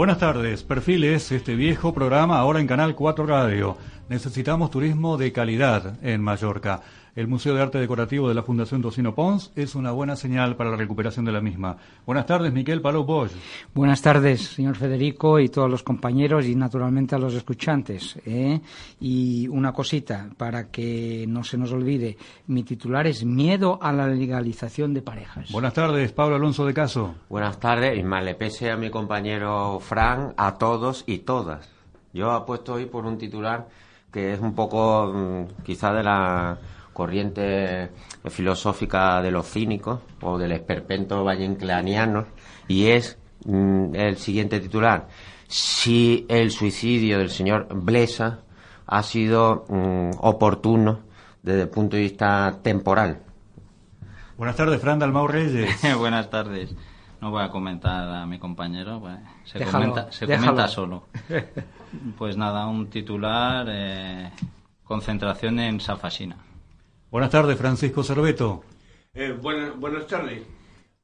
Buenas tardes, Perfiles, este viejo programa ahora en Canal 4 Radio. Necesitamos turismo de calidad en Mallorca. El Museo de Arte Decorativo de la Fundación Docino Pons es una buena señal para la recuperación de la misma. Buenas tardes, Miquel Palou Bosch. Buenas tardes, señor Federico y todos los compañeros y naturalmente a los escuchantes. ¿eh? Y una cosita, para que no se nos olvide, mi titular es Miedo a la legalización de parejas. Buenas tardes, Pablo Alonso de Caso. Buenas tardes, y más le pese a mi compañero Fran, a todos y todas. Yo apuesto hoy por un titular que es un poco mm, quizá de la corriente filosófica de los cínicos o del esperpento vallencleaniano y es mm, el siguiente titular. Si el suicidio del señor Blesa ha sido mm, oportuno desde el punto de vista temporal. Buenas tardes, Fran Dalmau Reyes. Buenas tardes. No voy a comentar a mi compañero, pues, se, Déjalo, comenta, se déjalo. comenta solo. Pues nada, un titular, eh, concentración en Safasina. Buenas tardes, Francisco Cerveto. Eh, buena- buenas tardes.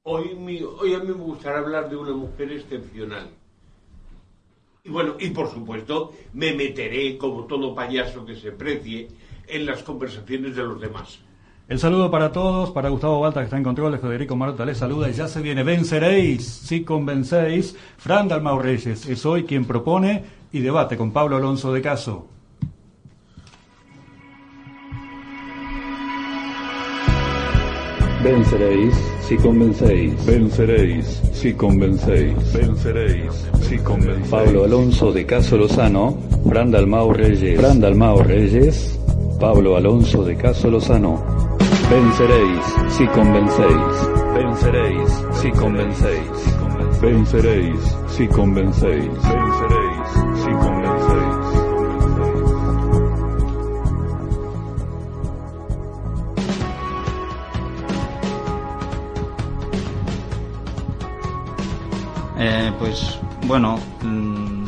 Hoy, mi- hoy a mí me gustaría hablar de una mujer excepcional. Y bueno, y por supuesto, me meteré, como todo payaso que se precie, en las conversaciones de los demás. El saludo para todos, para Gustavo Balta que está en control, de Federico Marta les saluda y ya se viene, venceréis si convencéis. Fran Dalmau Reyes es hoy quien propone y debate con Pablo Alonso de Caso. Venceréis si convencéis. Venceréis si convencéis. Venceréis si convencéis. Pablo Alonso de Caso Lozano, Fran Dalmau Reyes. Fran Dalmau Reyes, Pablo Alonso de Caso Lozano. Venceréis si convencéis. Venceréis si convencéis. Venceréis si convencéis. Venceréis si convencéis. Eh, pues bueno, mm,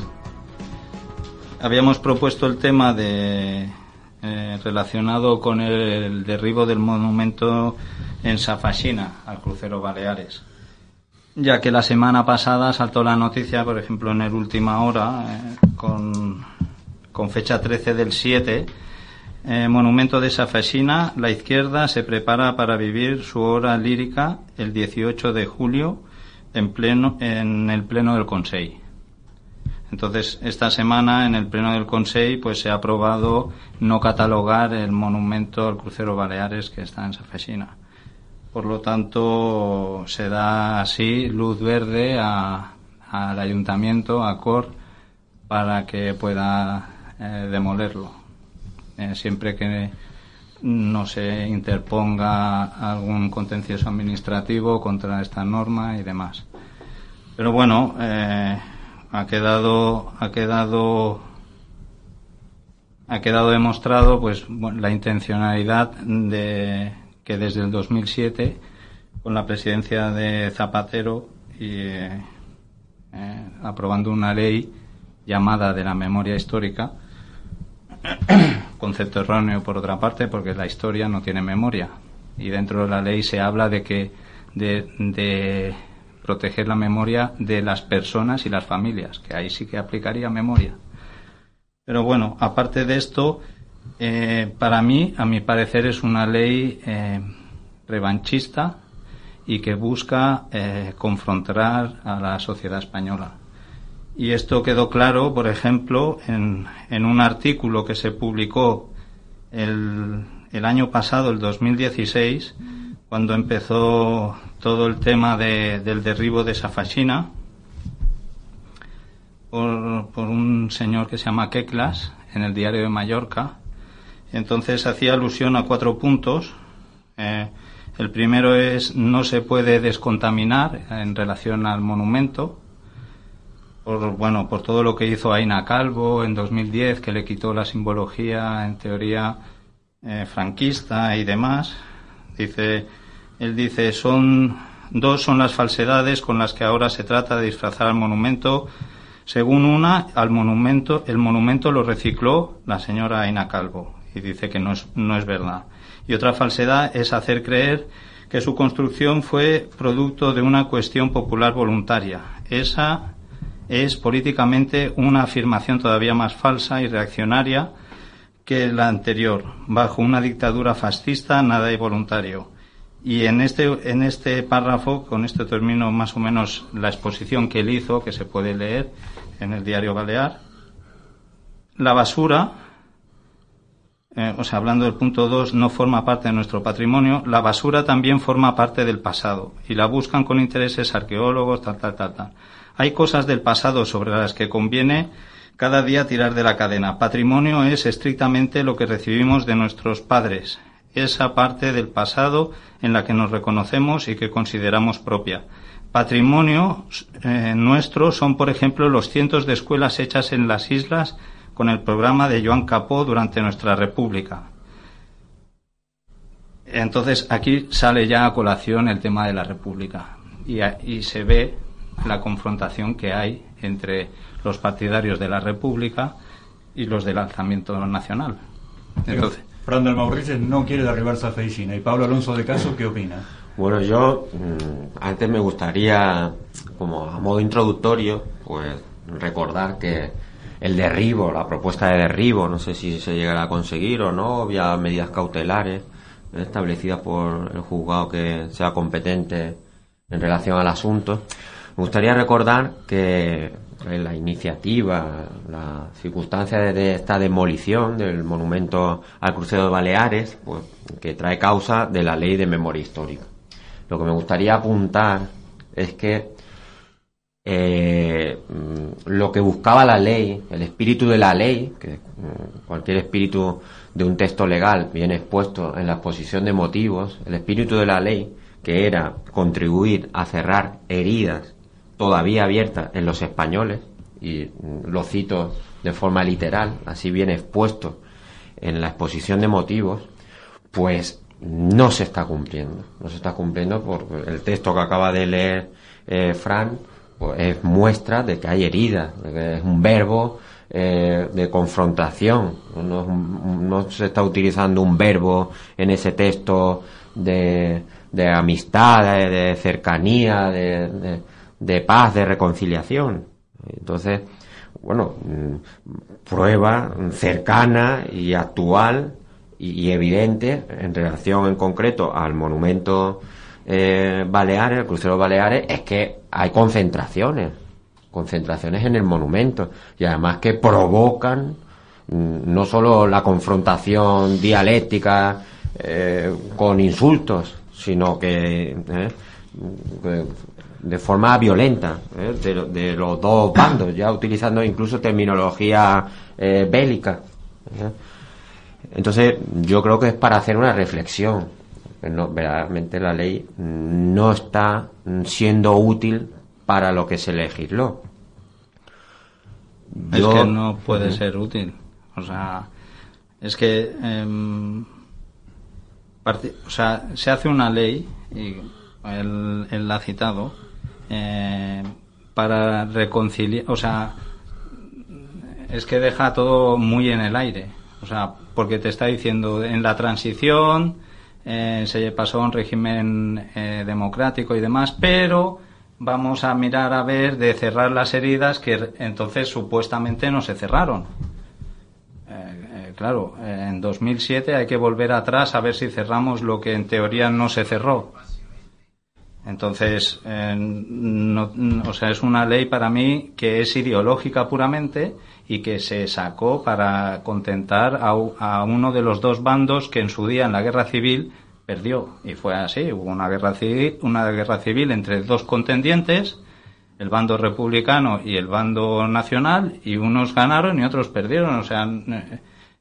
habíamos propuesto el tema de eh, relacionado con el, derribo del monumento en Safashina al crucero Baleares. Ya que la semana pasada saltó la noticia, por ejemplo, en el última hora, eh, con, fecha 13 del 7, eh, monumento de Safashina, la izquierda se prepara para vivir su hora lírica el 18 de julio en pleno en el pleno del Consejo. Entonces, esta semana en el pleno del Consejo pues se ha aprobado no catalogar el monumento al crucero Baleares que está en Safesina. Por lo tanto, se da así luz verde al ayuntamiento, a COR, para que pueda eh, demolerlo. Eh, siempre que no se interponga algún contencioso administrativo contra esta norma y demás. Pero bueno, eh, ha quedado ha quedado ha quedado demostrado pues bueno, la intencionalidad de que desde el 2007 con la presidencia de Zapatero y eh, eh, aprobando una ley llamada de la memoria histórica concepto erróneo por otra parte porque la historia no tiene memoria. Y dentro de la ley se habla de que de, de proteger la memoria de las personas y las familias que ahí sí que aplicaría memoria. Pero bueno aparte de esto eh, para mí a mi parecer es una ley eh, revanchista y que busca eh, confrontar a la sociedad española. Y esto quedó claro, por ejemplo, en, en un artículo que se publicó el, el año pasado, el 2016, cuando empezó todo el tema de- del derribo de Safashina por, por un señor que se llama Keklas en el diario de Mallorca. Entonces hacía alusión a cuatro puntos. Eh, El primero es no se puede descontaminar en relación al monumento, por, bueno, por todo lo que hizo Aina Calvo en 2010, que le quitó la simbología, en teoría, eh, franquista y demás. Dice, él dice, son dos son las falsedades con las que ahora se trata de disfrazar al monumento. Según una, al monumento, el monumento lo recicló la señora Aina Calvo y dice que no es, no es verdad. Y otra falsedad es hacer creer que su construcción fue producto de una cuestión popular voluntaria. Esa es políticamente una afirmación todavía más falsa y reaccionaria que la anterior. Bajo una dictadura fascista nada es voluntario. Y en este, en este párrafo, con esto termino más o menos la exposición que él hizo, que se puede leer en el diario Balear. La basura, eh, o sea, hablando del punto 2, no forma parte de nuestro patrimonio. La basura también forma parte del pasado y la buscan con intereses arqueólogos, tal, tal, tal, tal. Hay cosas del pasado sobre las que conviene cada día tirar de la cadena. Patrimonio es estrictamente lo que recibimos de nuestros padres, esa parte del pasado en la que nos reconocemos y que consideramos propia. Patrimonio eh, nuestro son, por ejemplo, los cientos de escuelas hechas en las islas con el programa de Joan Capó durante nuestra República. Entonces aquí sale ya a colación el tema de la República y, y se ve la confrontación que hay entre los partidarios de la República y los del alzamiento nacional. Entonces, Fran del Mauricio no quiere derribar Safeicina. ¿Y Pablo Alonso de Caso qué opina? Bueno, yo mm, antes me gustaría, como a modo introductorio, pues recordar que el derribo, la propuesta de derribo, no sé si se llegará a conseguir o no, había medidas cautelares establecidas por el juzgado que sea competente en relación al asunto. Me gustaría recordar que la iniciativa, la circunstancia de esta demolición del monumento al crucero de Baleares, pues, que trae causa de la ley de memoria histórica. Lo que me gustaría apuntar es que eh, lo que buscaba la ley, el espíritu de la ley, que mm, cualquier espíritu de un texto legal viene expuesto en la exposición de motivos, el espíritu de la ley, que era contribuir a cerrar heridas todavía abierta en los españoles, y lo cito de forma literal, así viene expuesto en la exposición de motivos, pues no se está cumpliendo. No se está cumpliendo porque el texto que acaba de leer eh, Fran pues, es muestra de que hay herida, de que es un verbo eh, de confrontación. No, se está utilizando un verbo en ese texto de, amistad, de, cercanía, de paz, de reconciliación. Entonces, bueno, prueba cercana y actual y, evidente en relación en concreto al monumento eh, Baleares, el crucero Baleares, es que hay concentraciones, concentraciones en el monumento y además que provocan mm, no solo la confrontación dialéctica eh, con insultos, sino que eh, de forma violenta ¿eh? de, los dos bandos, ya utilizando incluso terminología eh, bélica. ¿eh? Entonces, yo creo que es para hacer una reflexión. No, verdaderamente la ley no está siendo útil para lo que se legisló. es que no puede ser útil. O sea, es que. Em, o sea, se hace una ley, y él, él la ha citado, eh, para reconciliar, o sea, es que deja todo muy en el aire, o sea, porque te está diciendo en la transición eh, se pasó a un régimen eh, democrático y demás, pero vamos a mirar a ver de cerrar las heridas que entonces supuestamente no se cerraron. claro, en 2007 hay que volver atrás a ver si cerramos lo que en teoría no se cerró. Entonces, o sea, es una ley para mí que es ideológica puramente y que se sacó para contentar a, uno de los dos bandos que en su día en la guerra civil perdió. Y fue así, hubo una guerra civil, una guerra civil entre dos contendientes, el bando republicano y el bando nacional, y unos ganaron y otros perdieron. O sea,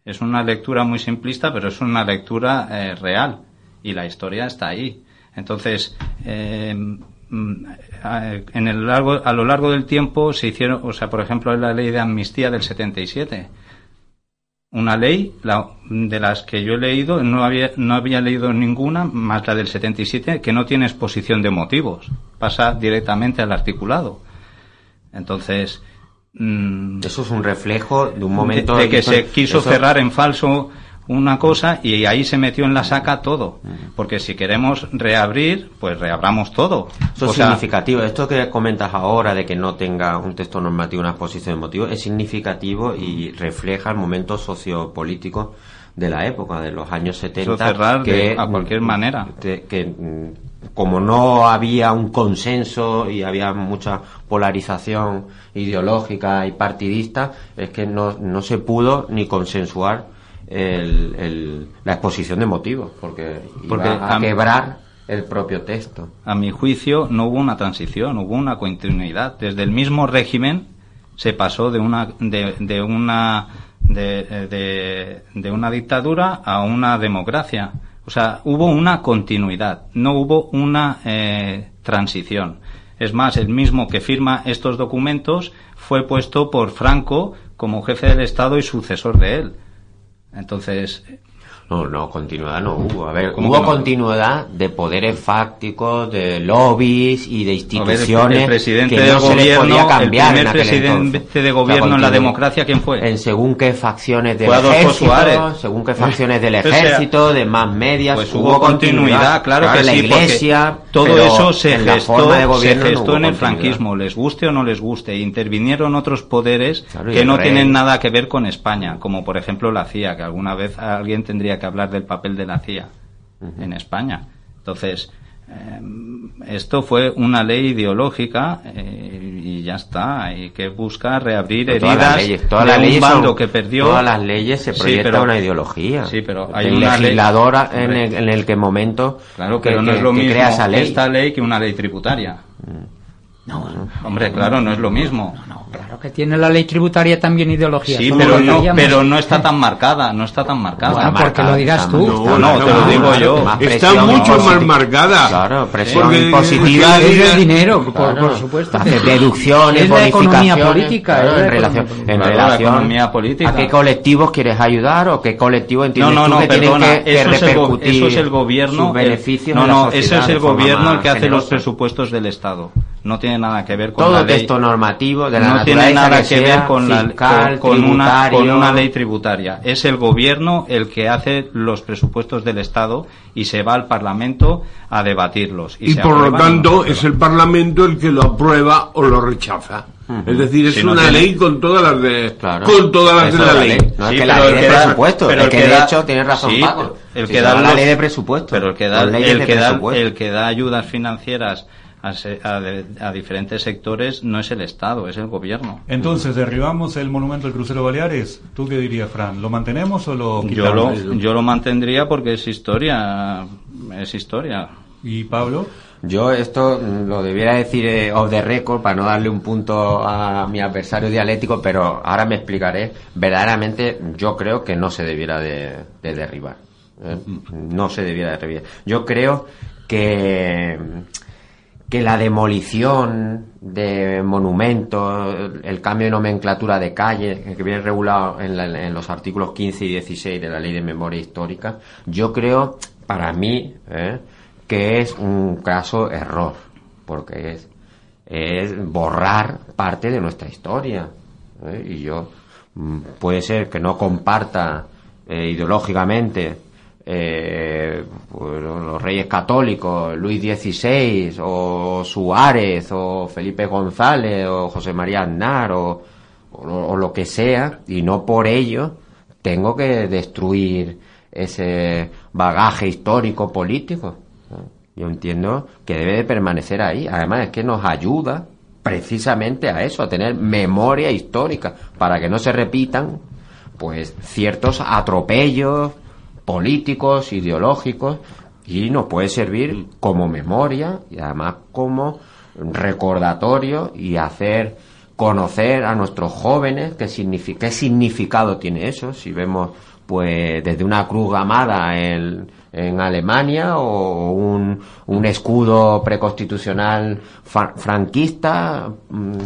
es una lectura muy simplista, pero es una lectura eh, real. Y la historia está ahí. Entonces, eh, mm, a- en el largo, a lo largo del tiempo se hicieron, o sea, por ejemplo, la ley de amnistía del 77. Una ley la- de las que yo he leído, no había, no había leído ninguna más la del 77, que no tiene exposición de motivos. Pasa directamente al articulado. Entonces, mm, Eso es un reflejo de un momento de, de que se quiso Eso- cerrar en falso una cosa y ahí se metió en la saca todo. Porque si queremos reabrir, pues reabramos todo. Eso O es sea, significativo. Esto que comentas ahora de que no tenga un texto normativo, una exposición de motivos, es significativo y refleja el momento sociopolítico de la época, de los años 70. Eso cerrar que, de- a cualquier mm, manera. que mm, como no había un consenso y había mucha polarización ideológica y partidista, es que no, no se pudo ni consensuar el- el- la exposición de motivos, porque, iba Porque a a- quebrar el propio texto. a mi juicio no hubo una transición, hubo una continuidad. Desde el mismo régimen se pasó de una de, de una de, de- de una dictadura a una democracia. O sea, hubo una continuidad, no hubo una eh, transición. Es más, el mismo que firma estos documentos fue puesto por Franco como jefe del Estado y sucesor de él. Entonces, No, no, continuidad no hubo. A ver, ¿Cómo hubo no? continuidad de poderes fácticos, de lobbies y de A ver, instituciones el presidente que del no se les gobierno, podía cambiar el primer presidente entonces. de gobierno en la democracia, ¿quién fue? En según qué facciones del ejército, según qué facciones del ejército, de más medias, Pues hubo continuidad, claro que la sí, iglesia, todo eso se gestó, de se gobierno no gestó hubo en el continuidad. franquismo, les guste o no les guste. Intervinieron otros poderes Claro, que no rey. tienen nada que ver con España, como por ejemplo la CIA, que alguna vez alguien tendría que hablar del papel de la CIA en España. Entonces, eh, esto fue una ley ideológica eh, y ya está. Hay que buscar reabrir Pero todas heridas las leyes, todas de las un leyes bando son- que perdió. Todas las leyes se Sí, proyecta pero- una ideología. Sí, pero hay una ley- legislador en el, en el que momento Claro, que, pero no que- es lo mismo crea esa ley. esta ley que una ley tributaria. Hombre, claro, no es lo mismo. No, claro que tiene la ley tributaria también ideología. Sí, Eso pero no, pero no está tan marcada, no está tan marcada. Bueno, porque lo dirás tú. No, no, te lo digo yo. Está mucho más marcada. Claro, presión Porque- impositiva. Es el dinero, por, Claro. por supuesto. Hace deducciones, Es la economía política. claro, en relación, economía en Claro, relación economía política. a qué colectivos quieres ayudar o qué colectivo No, entiendes no, tú no, que tienen perdona, que, que eso, es el, repercutir eso es el gobierno. sus el- beneficios no, no, ese es el gobierno el que hace los presupuestos del Estado. No tiene nada que ver con Todo la ley. texto normativo de la no tiene nada que que ver con, la, con, con una, con una ley tributaria. Es el gobierno el que hace los presupuestos del Estado y se va al Parlamento a debatirlos. Y, Y se por lo no tanto es el Parlamento el que lo aprueba o lo rechaza. Es decir, es Si no una tiene- ley con todas las de Claro. con todas las Eso de la ley. No Sí, es que la ley el de que da- presupuesto, pero el que que de da- hecho tienes razón sí, Paco. el que da la ley de presupuesto. Pero el que da, el que da, presupuesto. el que da ayudas financieras a, se- a de- a diferentes sectores no es el Estado, es el gobierno. Entonces, derribamos el monumento del crucero Baleares. ¿Tú qué dirías, Fran? ¿Lo mantenemos o lo Yo lo, quitamos? yo lo mantendría porque es historia, es historia. ¿Y Pablo? Yo esto lo debiera decir eh, off the record para no darle un punto a mi adversario dialéctico, pero ahora me explicaré. Verdaderamente yo creo que no se debiera de, de derribar. ¿eh? No se debiera de derribar. Yo creo que que la demolición de monumentos, el cambio de nomenclatura de calle, que viene regulado en, la- en los artículos 15 y 16 de la Ley de Memoria Histórica, yo creo, para mí, ¿eh? que es un caso error, porque es, es borrar parte de nuestra historia. ¿eh? Y yo, mm, puede ser que no comparta eh, ideológicamente eh, los reyes católicos, Luis XVI, o Suárez, o Felipe González, o José María Aznar, o, o o lo que sea, y no por ello tengo que destruir ese bagaje histórico político. Yo entiendo que debe de permanecer ahí. Además es que nos ayuda precisamente a eso, a tener memoria histórica, para que no se repitan pues ciertos atropellos políticos, ideológicos, y nos puede servir como memoria y además como recordatorio y hacer conocer a nuestros jóvenes qué, signifi- qué significado tiene eso. Si vemos pues desde una cruz gamada en, en Alemania o un, un escudo preconstitucional franquista mm,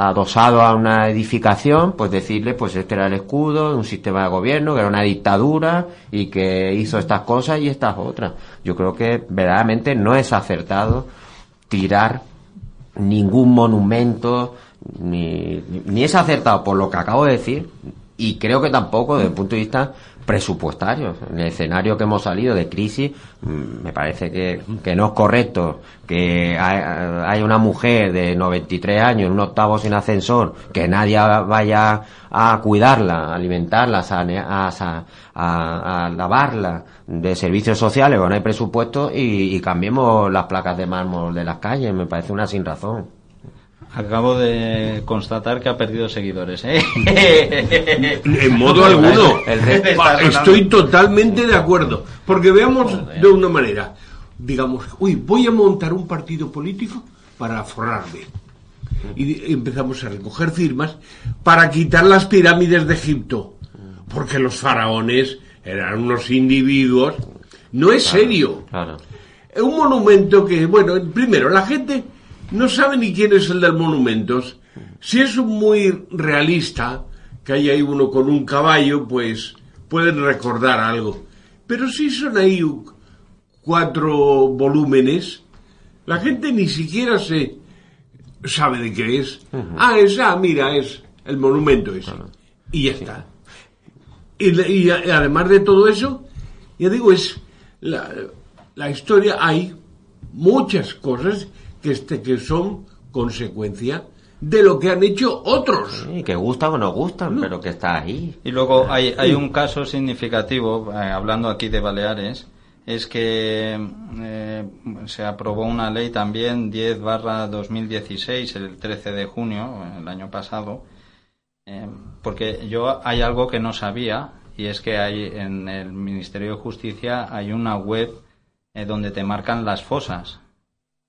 adosado a una edificación, pues decirle, pues este era el escudo de un sistema de gobierno, que era una dictadura y que hizo estas cosas y estas otras. Yo creo que verdaderamente no es acertado tirar ningún monumento, ni, ni es acertado por lo que acabo de decir, y creo que tampoco desde el punto de vista presupuestario. En el escenario que hemos salido de crisis, mm, me parece que, que no es correcto que hay, una mujer de 93 años en un octavo sin ascensor, que nadie vaya a cuidarla, a alimentarla, a, a, a- a lavarla de servicios sociales, o no hay presupuesto, y, y cambiemos las placas de mármol de las calles, me parece una sin razón. Acabo de constatar que ha perdido seguidores, ¿eh? En modo alguno. Sonando. Estoy totalmente de acuerdo. Porque veamos de una manera. Digamos, uy, voy a montar un partido político para forrarme. Y empezamos a recoger firmas para quitar las pirámides de Egipto. Porque los faraones eran unos individuos. No es serio. Un monumento que, bueno, primero, la gente no sabe ni quién es el del monumentos. Si es un muy realista, que hay ahí uno con un caballo, pues pueden recordar algo. Pero si son ahí cuatro volúmenes, la gente ni siquiera se sabe de qué es. Ah, es, ah, mira, es el monumento ese. Y ya está. Y además de todo eso, ya digo, es la, la historia, hay muchas cosas que, este, que son consecuencia de lo que han hecho otros. Sí, que gustan o no gustan, pero que está ahí. Y luego hay, hay un caso significativo, eh, hablando aquí de Baleares, es que eh, se aprobó una ley también 10 barra 2016, el 13 de junio, el año pasado, eh, porque yo hay algo que no sabía y es que hay en el Ministerio de Justicia hay una web eh, donde te marcan las fosas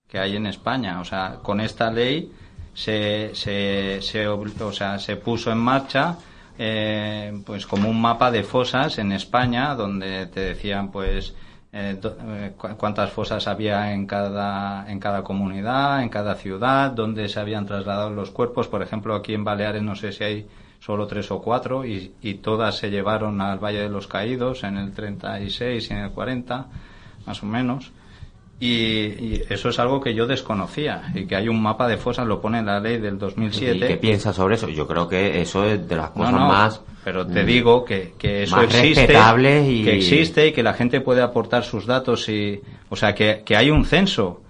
que hay en España. O sea, con esta ley se, se, se, o sea, se puso en marcha eh, pues como un mapa de fosas en España donde te decían pues eh, eh, cu- cuántas fosas había en cada en cada comunidad, en cada ciudad, dónde se habían trasladado los cuerpos. Por ejemplo, aquí en Baleares no sé si hay solo tres o cuatro y, y todas se llevaron al Valle de los Caídos en el 36 y en el 40, más o menos. Y, y eso es algo que yo desconocía y que hay un mapa de fosas, lo pone en la ley del ¿Y 2007. qué piensas sobre eso? Yo creo que eso es de las cosas no, más... pero te mm, digo que, que eso existe, y- que existe y que la gente puede aportar sus datos y, o sea, que, que hay un censo,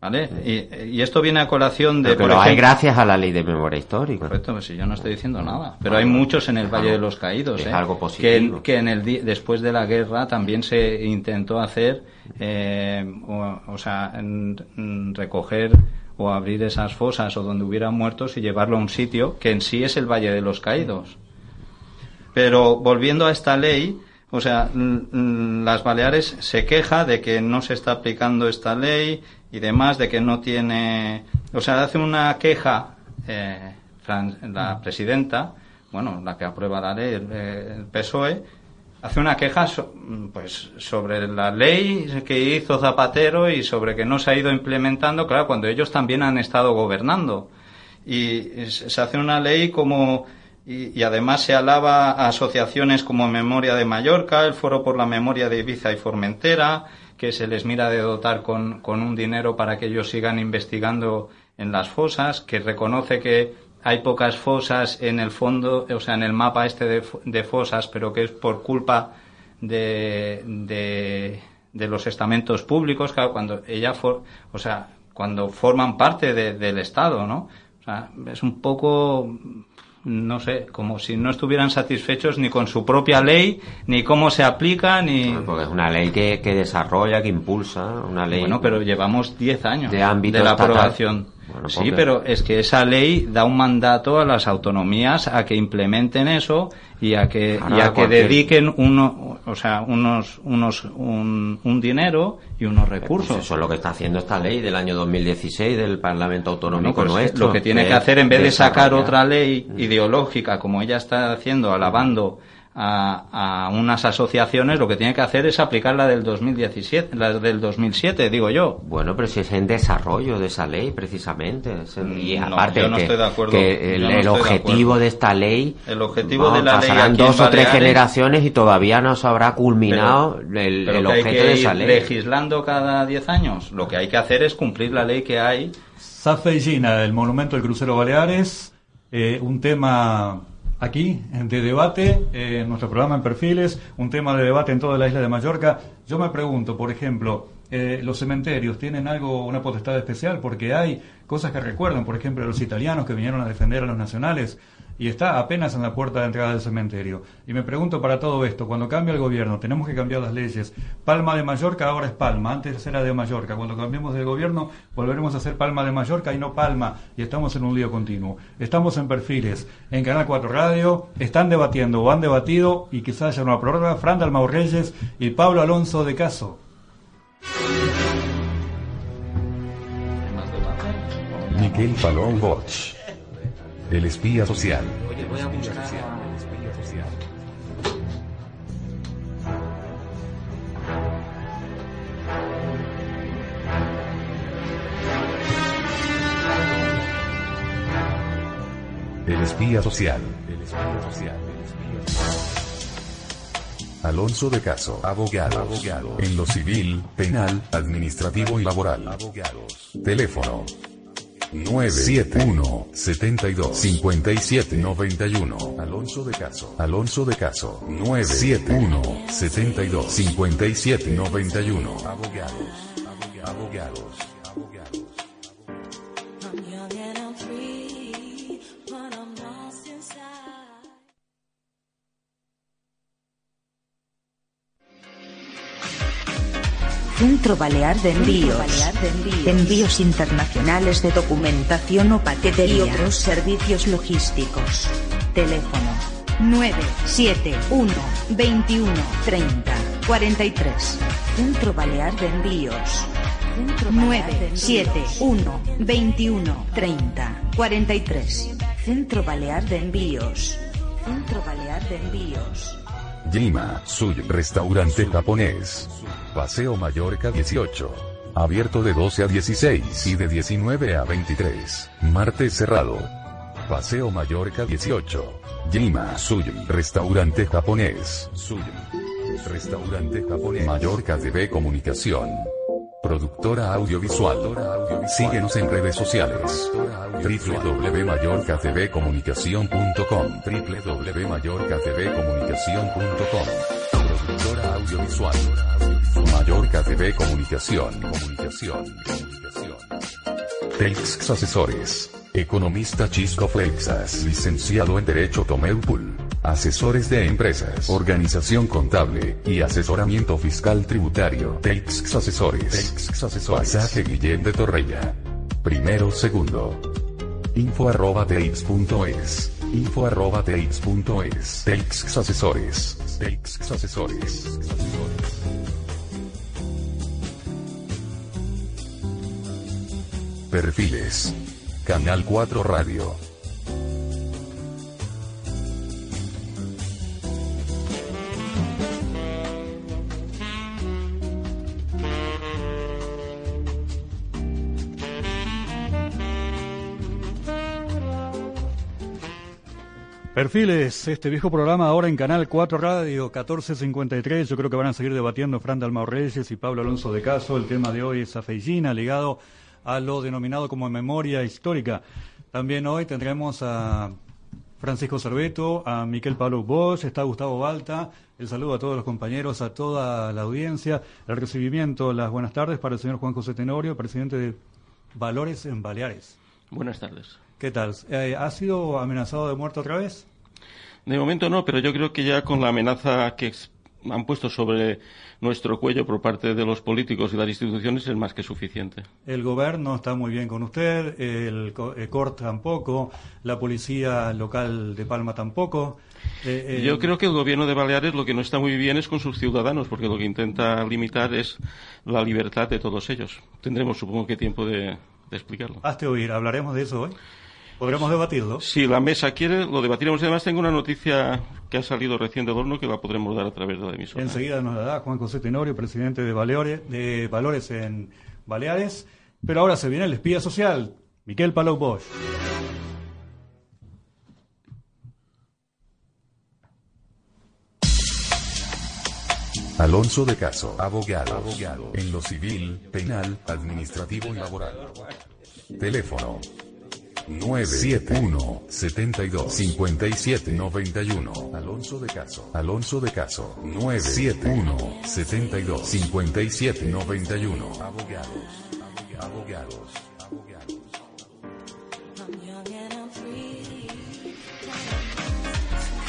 ¿vale? Y, y esto viene a colación de, Pero hay gracias a la ley de memoria histórica. Correcto, pues si yo no estoy diciendo nada. Pero hay muchos en el Valle de los Caídos. Es ¿eh? algo positivo. que en el después de la guerra también se intentó hacer, eh, o, o sea, en- recoger o abrir esas fosas o donde hubiera muertos y llevarlo a un sitio que en sí es el Valle de los Caídos. Pero volviendo a esta ley, o sea, las Baleares se queja de que no se está aplicando esta ley y demás, de que no tiene, o sea, hace una queja eh, la presidenta, bueno, la que aprueba la ley, el, el PSOE, hace una queja so- pues sobre la ley que hizo Zapatero y sobre que no se ha ido implementando, claro, cuando ellos también han estado gobernando. Y se se hace una ley como y, y además se alaba a asociaciones como Memoria de Mallorca, el Foro por la Memoria de Ibiza y Formentera, que se les mira de dotar con, con un dinero para que ellos sigan investigando en las fosas, que reconoce que hay pocas fosas en el fondo, o sea, en el mapa este de, de fosas, pero que es por culpa de, de, de los estamentos públicos, claro, cuando ella, for- o sea, cuando forman parte de- del Estado, ¿no? O sea, es un poco, no sé, como si no estuvieran satisfechos ni con su propia ley, ni cómo se aplica, ni... Porque es una ley que, que desarrolla, que impulsa, una ley... Bueno, pero llevamos 10 años De ámbito la estatal. aprobación. Bueno, sí, porque- pero es que esa ley da un mandato a las autonomías a que implementen eso y a que, Ahora, y a que cualquier- dediquen uno, o sea, unos, unos, un, un dinero y unos Pues recursos. eso es lo que está haciendo esta ley del año 2016 del Parlamento Bueno, Autonómico pues nuestro. lo que tiene que hacer en vez de sacar otra ley ideológica como ella está haciendo, alabando a, unas asociaciones, lo que tiene que hacer es aplicar la del 2017, la del 2007, digo yo. Bueno, pero si es en desarrollo de esa ley, precisamente. y aparte no, que, de acuerdo. que el, objetivo de, esta ley, el objetivo de la pasarán dos o tres generaciones y todavía no se habrá culminado el, el objeto de esa ley. Legislando cada diez años, lo que hay que hacer es cumplir la ley que hay. Safe y Gina, el monumento del crucero Baleares, eh, un tema aquí de debate en nuestro programa en Perfiles, un tema de debate en toda la isla de Mallorca. Yo me pregunto, por ejemplo, eh, los cementerios tienen algo, una potestad especial, porque hay cosas que recuerdan, por ejemplo, los italianos que vinieron a defender a los nacionales y está apenas en la puerta de entrada del cementerio. Y me pregunto para todo esto, cuando cambia el gobierno, tenemos que cambiar las leyes. Palma de Mallorca ahora es Palma, antes era de Mallorca. Cuando cambiemos de gobierno, volveremos a hacer Palma de Mallorca y no Palma. Y estamos en un lío continuo. Estamos en perfiles, en Canal 4 Radio, están debatiendo o han debatido, y quizás haya una prórroga, Fran Dalmau Reyes y Pablo Alonso de Caso. Miquel Palón. El espía social. Oye, voy a buscar El espía social. El espía social. Alonso de Caso, abogado, en lo civil, penal, administrativo y laboral. Abogados. Teléfono 971 72 57 91 Alonso de Caso. Alonso de Caso 971 72 57 91 Abogados Abogados Abogados Centro Balear de Envíos. Envíos internacionales de documentación o paquetería y otros servicios logísticos. Teléfono 971 21 30 43. Centro Balear de Envíos. 971 21 30 43. Centro Balear de Envíos. Centro Balear de Envíos. Jima, Suy, restaurante japonés. Paseo Mallorca 18. Abierto de 12 a 16 y de 19 a 23. Martes cerrado. Paseo Mallorca 18. Jima Suy, restaurante japonés. Suy. Restaurante japonés. Mallorca TV Comunicación. Productora audiovisual. Síguenos en redes sociales. www.mallorcatvcomunicacion.com www.mallorcatvcomunicacion.com Productora audiovisual. Mallorca TV Comunicación. Comunicación. Telx Asesores. Economista Chisco Flexas. Licenciado en Derecho Tomeupul. Asesores de empresas, organización contable y asesoramiento fiscal tributario. Telx Asesores. Telx Asesores. Pasaje Guillén de Torreya. Primero, segundo. Info arroba teix.es. Info arroba teix.es. Telx Asesores. Asesores. Perfiles. Canal 4 Radio. Perfiles, este viejo programa ahora en Canal 4 Radio 1453. Yo creo que van a seguir debatiendo Fran Dalmau Reyes y Pablo Alonso de Caso. El tema de hoy es Afeillina, ligado a lo denominado como memoria histórica. También hoy tendremos a Francisco Cerveto, a Miquel Pablo Bosch, está Gustavo Balta. El saludo a todos los compañeros, a toda la audiencia. El recibimiento, las buenas tardes para el señor Juan José Tenorio, presidente de Valores en Baleares. Buenas tardes. ¿Qué tal? Eh, ¿Ha sido amenazado de muerte otra vez? De momento no, pero yo creo que ya con la amenaza que han puesto sobre nuestro cuello por parte de los políticos y las instituciones es más que suficiente. El gobierno está muy bien con usted, el, CORT tampoco, la policía local de Palma tampoco. Eh, eh, yo creo que el gobierno de Baleares lo que no está muy bien es con sus ciudadanos, porque lo que intenta limitar es la libertad de todos ellos. Tendremos, supongo que, tiempo de, de explicarlo. Hazte oír, ¿hablaremos de eso hoy? Podremos debatirlo. Si la mesa quiere, lo debatiremos. Además, tengo una noticia que ha salido recién de horno que la podremos dar a través de la emisora. Enseguida nos la da Juan José Tenorio, presidente de, Valores, de Valores en Baleares. Pero ahora se viene el espía social, Miquel Palau Bosch. Alonso de Caso, abogado, abogado, en lo civil, penal, administrativo y laboral. Teléfono 971 72 57 91 Alonso de Caso. Alonso de Caso 971 72 57 91 Abogados Abogados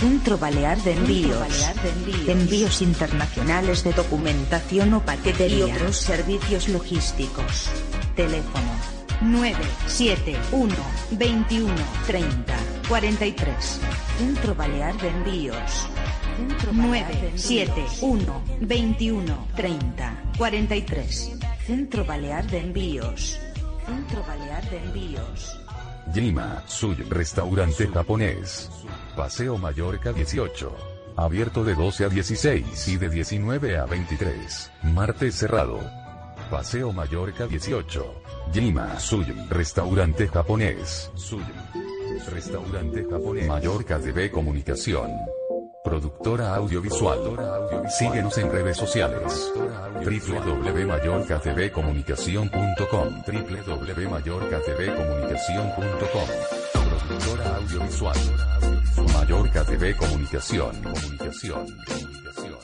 Centro Balear de Envíos. Envíos internacionales de documentación o paquetería. Y otros servicios logísticos. Teléfono 971 21 30 43. Centro Balear de Envíos. 971 21 30 43. Centro Balear de Envíos. Centro Balear de Envíos. Jima, Suy, restaurante japonés. Paseo Mallorca 18. Abierto de 12 a 16 y de 19 a 23. Martes cerrado. Paseo Mallorca 18. Jima Suy, restaurante japonés. Suy. Restaurante japonés. Mallorca TV Comunicación. Productora audiovisual. Síguenos en redes sociales. www.mallorcatvcomunicación.com www.mallorcatvcomunicación.com Productora audiovisual. Mallorca TV Comunicación. Comunicación. Comunicación.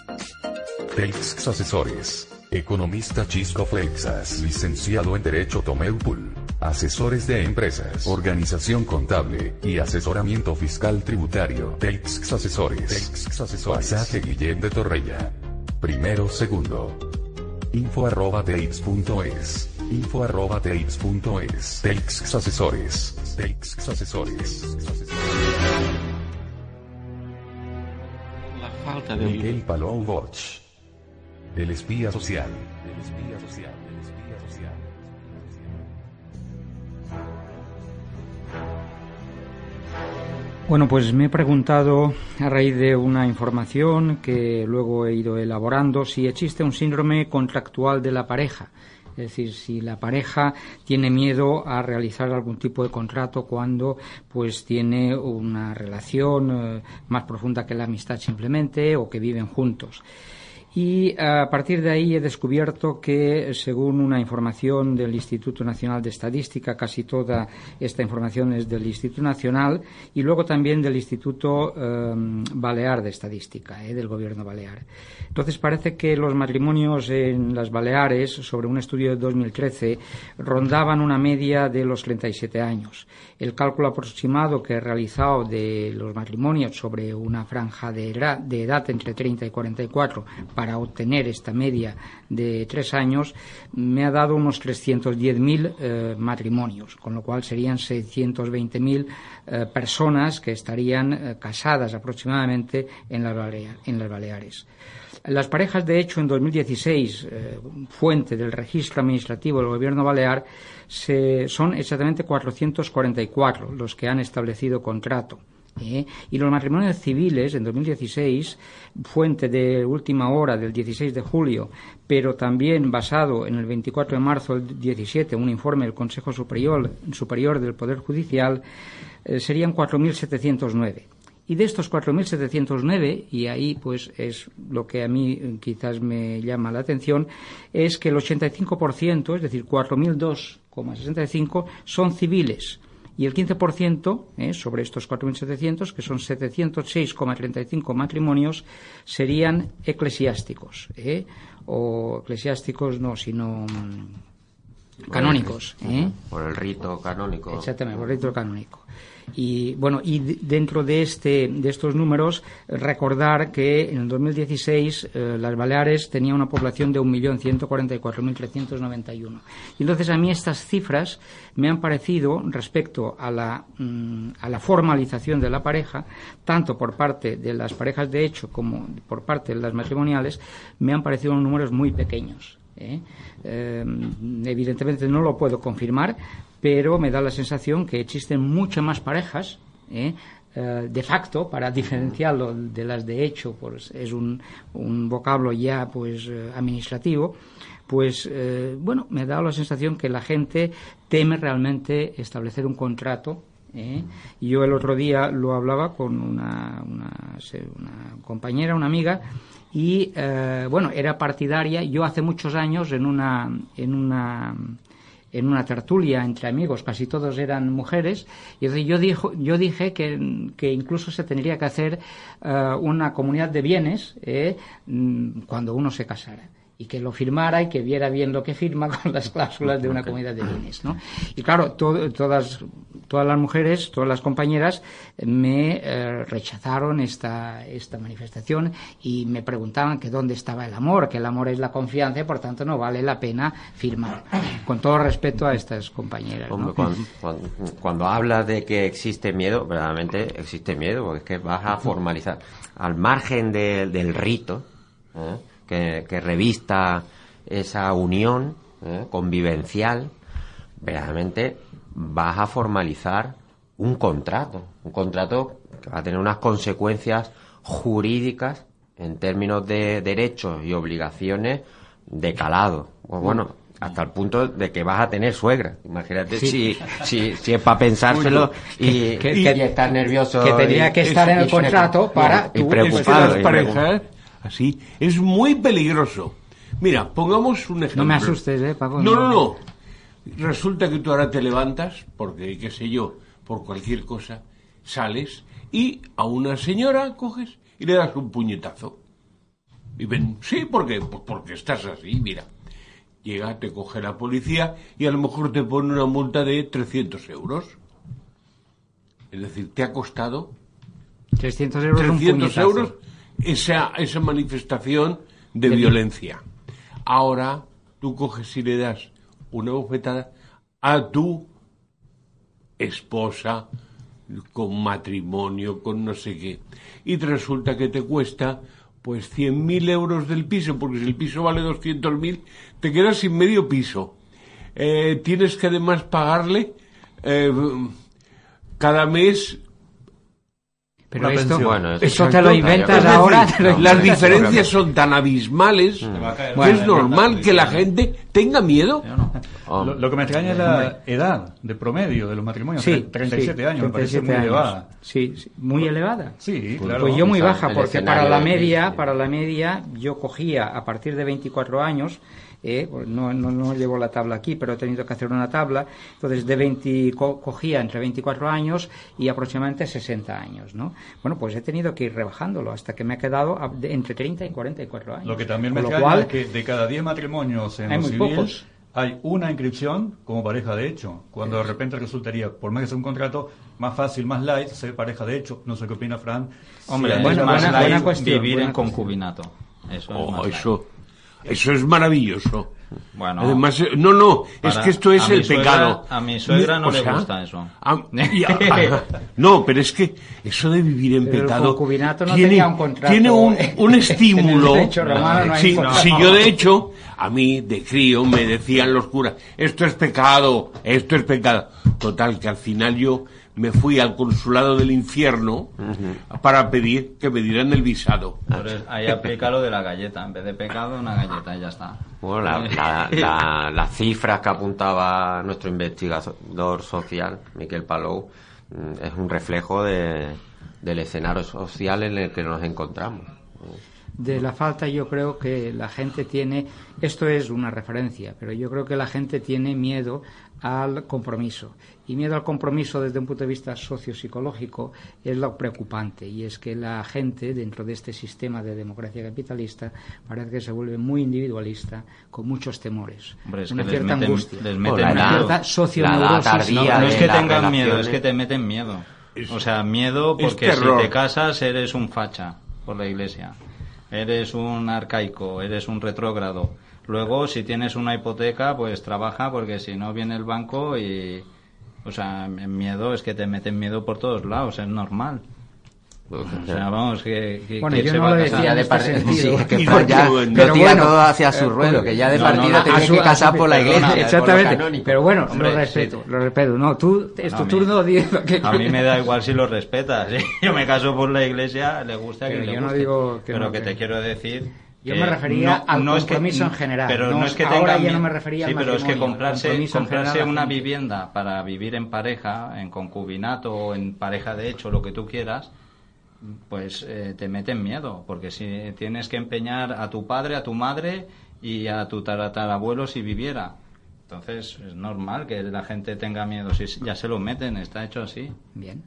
Asesores. Economista Chisco Flexas. Licenciado en Derecho Tomeupul. Asesores de empresas, organización contable y asesoramiento fiscal tributario. Teix Asesores. Teix Asesores. Pasaje Guillén de Torreya. Primero, segundo. Info arroba teix.es. Info arroba teix.es. Teix Asesores. Teix Asesores. La falta de Miguel Palou Bosch. El espía social. El espía social. El espía social. Bueno, pues me he preguntado a raíz de una información que luego he ido elaborando si existe un síndrome contractual de la pareja. Es decir, si la pareja tiene miedo a realizar algún tipo de contrato cuando pues tiene una relación eh, más profunda que la amistad simplemente o que viven juntos. Y a partir de ahí he descubierto que, según una información del Instituto Nacional de Estadística, casi toda esta información es del Instituto Nacional y luego también del Instituto eh, Balear de Estadística, eh, del Gobierno Balear. Entonces parece que los matrimonios en las Baleares, sobre un estudio de 2013, rondaban una media de los 37 años. El cálculo aproximado que he realizado de los matrimonios sobre una franja de edad, de edad entre 30 y 44 para obtener esta media de tres años me ha dado unos 310.000 eh, matrimonios, con lo cual serían 620.000 eh, personas que estarían eh, casadas aproximadamente en las, Balea- en las Baleares. Las parejas, de hecho, en 2016, eh, fuente del registro administrativo del Gobierno Balear, se- son exactamente 444 los que han establecido contrato. ¿Eh? Y los matrimonios civiles en 2016, fuente de última hora del 16 de julio, pero también basado en el 24 de marzo del 17, un informe del Consejo Superior, Superior del Poder Judicial, eh, serían 4.709. Y de estos 4.709, y ahí pues es lo que a mí eh, quizás me llama la atención, es que el 85%, es decir, 4.002,65, son civiles. Y el 15% eh, sobre estos 4.700, que son 706,35 matrimonios, serían eclesiásticos. eh, o eclesiásticos no, sino mm, canónicos. eh. Por el rito canónico. Exactamente, por rito canónico. Y bueno, y dentro de este de estos números recordar que en el 2016 eh, las Baleares tenía una población de 1.144.391. Y entonces a mí estas cifras me han parecido respecto a la mm, a la formalización de la pareja, tanto por parte de las parejas de hecho como por parte de las matrimoniales, me han parecido números muy pequeños. ¿eh? Eh, evidentemente no lo puedo confirmar, pero me da la sensación que existen muchas más parejas ¿eh? Eh, de facto para diferenciarlo de las de hecho pues es un, un vocablo ya pues eh, administrativo pues bueno me da la sensación que la gente teme realmente establecer un contrato yo el otro día lo hablaba con una, una, una compañera, una amiga, y bueno, era partidaria. Yo hace muchos años en una, en una en una tertulia entre amigos, casi todos eran mujeres, y yo, dijo, yo dije que, que, incluso se tendría que hacer eh, una comunidad de bienes eh, mm, cuando uno se casara y que lo firmara y que viera bien lo que firma con las cláusulas de una comunidad de bienes. ¿no? Y claro, todas, todas las mujeres, todas las compañeras me eh, rechazaron esta, esta manifestación y me preguntaban que dónde estaba el amor, que el amor es la confianza y por tanto no vale la pena firmar. Con todo respeto a estas compañeras. cuando, hablas de que existe miedo, verdaderamente existe miedo, porque es que vas a formalizar al margen del rito. ¿eh? Que, revista esa unión ¿eh? convivencial, verdaderamente vas a formalizar un contrato, un contrato que va a tener unas consecuencias jurídicas en términos de derechos y obligaciones de calado. Pues bueno, hasta el punto de que vas a tener suegra. Imagínate si, si, si es para pensárselo y, que, estar nervioso. Que tendría que estar en el contrato para... Y, preocupado. Así es muy peligroso. Mira, pongamos un ejemplo. No me asustes, ¿eh, Paco? No, no, no. Resulta que tú ahora te levantas, porque, qué sé yo, por cualquier cosa, sales y a una señora coges y le das un puñetazo. Y ven, sí, porque, pues porque estás así, mira. Llega, te coge la policía y a lo mejor te pone una multa de 300 euros. Es decir, te ha costado 300 euros, 300 euros esa, esa manifestación de, violencia. Ahora tú coges y le das una bofetada a tu esposa con matrimonio, con no sé qué. Y resulta que te cuesta pues 100.000 euros del piso, porque si el piso vale 200.000, te quedas sin medio piso. Eh, tienes que además pagarle eh, cada mes pero esto, eso te lo inventas ahora. las diferencias son tan abismales mm. que es normal que la gente tenga miedo. Lo, que me extraña es la edad de promedio de los matrimonios. Sí, 37 años, me parece muy elevada. Sí, muy elevada. Sí, claro. Pues yo muy baja, porque para la media, para la media, yo cogía a partir de 24 años eh, pues no, no, no, llevo la tabla aquí, pero he tenido que hacer una tabla. Entonces, de 20, cogía entre 24 años y aproximadamente 60 años, ¿no? Bueno, pues he tenido que ir rebajándolo hasta que me ha quedado entre 30 y 44 años. Lo que también me extraña es que de cada 10 matrimonios en hay muy pocos. hay una inscripción como pareja de hecho, cuando de repente resultaría, por más que sea un contrato, más fácil, más light, ser pareja de hecho. No sé qué opina Fran. Hombre, bueno, más buena, light cuestión, vivir en concubinato. Eso, oh, eso eso es maravilloso. Bueno, además, eh, no, no, es que esto es el pecado. A mi suegra no le gusta eso. no, pero es que eso de vivir en pecado no tiene, un, tiene un, un estímulo. si, si yo de hecho, a mí de crío me decían los curas, esto es pecado, esto es pecado. Total, que al final yo me fui al consulado del infierno para pedir que me dieran el visado. ahí aplica lo de la galleta, en vez de pecado, una galleta y ya está. Bueno, la, las cifras que apuntaba nuestro investigador social, Miquel Palou, mm, es un reflejo de, del escenario social en el que nos encontramos de la falta yo creo que la gente tiene, esto es una referencia, pero yo creo que la gente tiene miedo al compromiso. Y miedo al compromiso desde un punto de vista sociopsicológico es lo preocupante. Y es que la gente, dentro de este sistema de democracia capitalista, parece que se vuelve muy individualista, con muchos temores. una cierta angustia. una cierta No, es que tengan miedo, es que te meten miedo. o sea, miedo porque si te casas eres un facha por la iglesia eres un arcaico, eres un retrógrado. Luego, si tienes una hipoteca, pues trabaja porque si no viene el banco y, o sea, miedo es que te meten miedo por todos lados, es normal. O sea, vamos, que, que, Bueno, que yo se no va lo a decía de este par- sentido. sí, que ya lo tira bueno, todo hacia eh, su ruedo, que ya de no, no, partida no, te a tienes su- que a casar su- por la iglesia. Exactamente. Pero bueno, Hombre, lo respeto, sí. lo respeto. No, tú, es No, tu a mí- turno, que A mí me da igual si lo respetas. ¿eh? Yo me caso por la iglesia, le gusta que le yo no guste. digo que pero no, que que- te quiero decir. Yo me refería al es que- compromiso en general, Pero no no, es- que ahora tenga ya no me refería Sí, al pero es que al comprarse, una vivienda para vivir en pareja, en concubinato o en pareja de hecho, lo que tú quieras, pues eh, te meten miedo. Porque si tienes que empeñar a tu padre, a tu madre y a tu tatarabuelo si viviera. Entonces es normal que la gente tenga miedo. Si ya se lo meten, está hecho así. Bien.